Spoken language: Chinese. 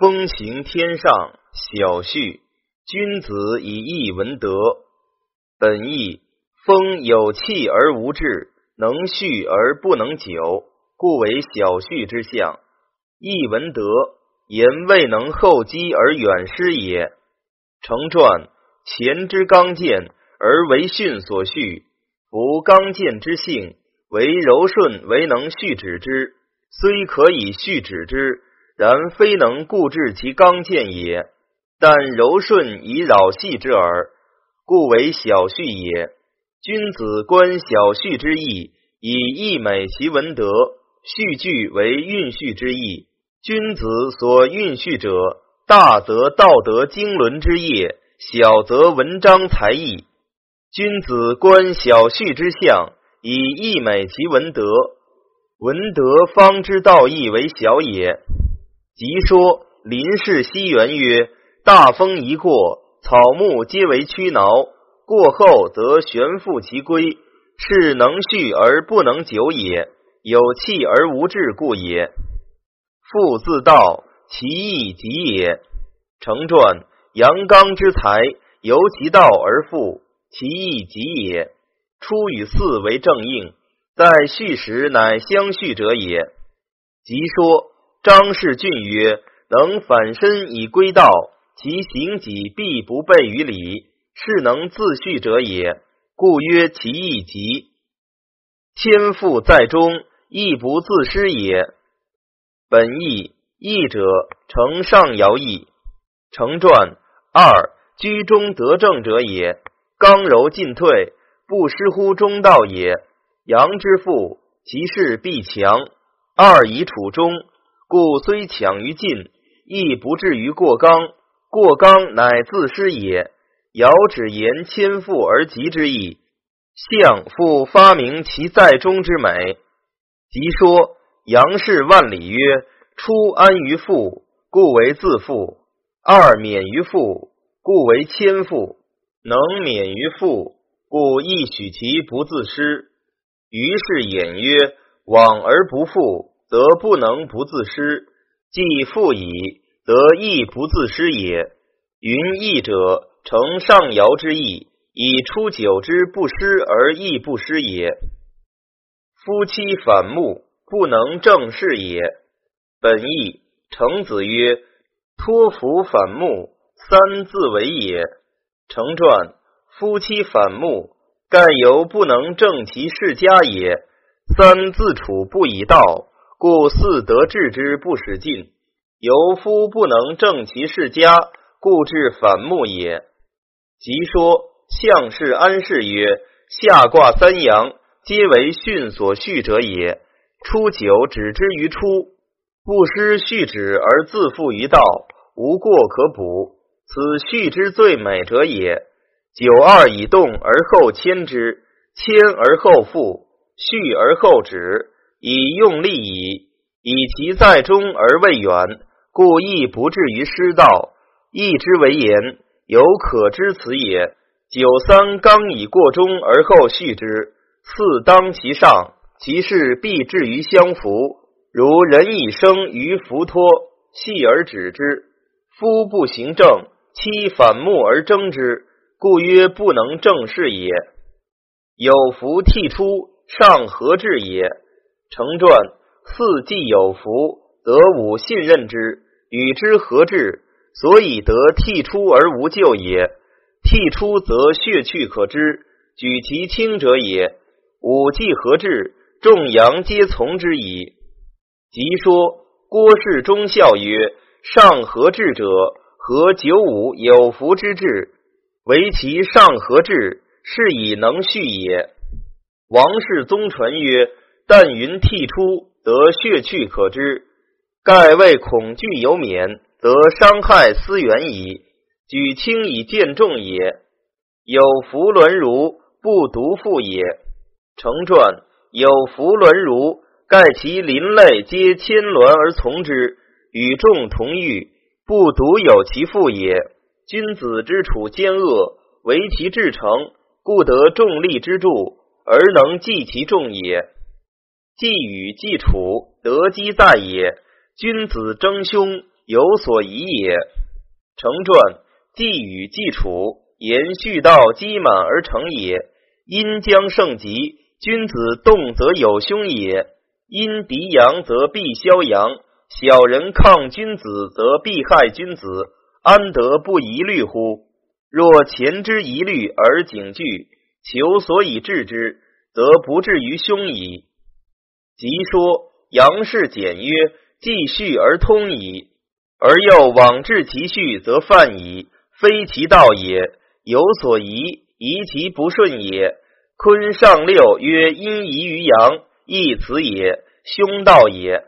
风行天上，小序。君子以义文德。本义：风有气而无志，能蓄而不能久，故为小序之象。义文德，言未能厚积而远失也。成传：前之刚健而为训所蓄，夫刚健之性，为柔顺为能续止之，虽可以续止之。然非能固制其刚健也，但柔顺以扰细之耳，故为小序也。君子观小序之意，以义美其文德。序句为蕴序之意。君子所蕴序者，大则道德经纶之业，小则文章才艺。君子观小序之象，以义美其文德。文德方知道义为小也。即说林氏西园曰：“大风一过，草木皆为屈挠，过后则旋复其归，是能续而不能久也。有气而无志故也。复自道，其义极也。成传：阳刚之才，由其道而复，其义极也。出与四为正应，在序时乃相续者也。即说。”张氏俊曰：“能反身以归道，其行己必不悖于礼，是能自序者也。故曰其义极。天赋在中，亦不自失也。本义义者，承上爻义。成传二居中得正者也。刚柔进退，不失乎中道也。阳之父，其势必强。二以处中。”故虽强于进，亦不至于过刚。过刚乃自失也。尧只言千富而极之意，相复发明其在中之美。即说杨氏万里曰：初安于富，故为自富；二免于富，故为千富。能免于富，故亦许其不自失。于是言曰：往而不复。则不能不自失，既复矣，则亦不自失也。云义者，承上爻之意，以出九之不失而亦不失也。夫妻反目，不能正事也。本义，程子曰：托福反目，三自为也。成传：夫妻反目，盖由不能正其事家也。三自处不以道。故四得治之不使进，由夫不能正其世家，故致反目也。即说相氏安氏曰：下卦三阳，皆为训所序者也。初九止之于初，不失序止而自负于道，无过可补，此序之最美者也。九二以动而后牵之，牵而后复，序而后止。以用力矣，以其在中而未远，故亦不至于失道。义之为言，有可知此也。九三刚以过中而后续之，四当其上，其事必至于相符。如人以生于浮脱，细而止之。夫不行正，妻反目而争之，故曰不能正事也。有福替出，上何至也？成传四既有福，得吾信任之，与之合治，所以得剔出而无咎也。剔出则血去可知，举其轻者也。五既合治，众阳皆从之矣。即说郭氏忠孝曰：上合治者，合九五有福之志，唯其上合治，是以能续也。王氏宗传曰。但云剔出，得血去可知。盖为恐惧有免，则伤害思远矣。举轻以见重也。有福伦如，不独复也。成传有福伦如，盖其邻类皆牵轮而从之，与众同欲，不独有其父也。君子之处奸恶，为其至诚，故得众力之助，而能济其众也。既与既处，得机在也。君子争凶，有所疑也。成传既与既处，延续道积满而成也。阴将盛极，君子动则有凶也。因敌阳则必消阳，小人抗君子则必害君子，安得不疑虑乎？若前之疑虑而警惧，求所以治之，则不至于凶矣。即说阳事简曰，继续而通矣，而又往至其序，则犯矣，非其道也。有所疑，疑其不顺也。坤上六曰：阴疑于阳，亦此也，凶道也。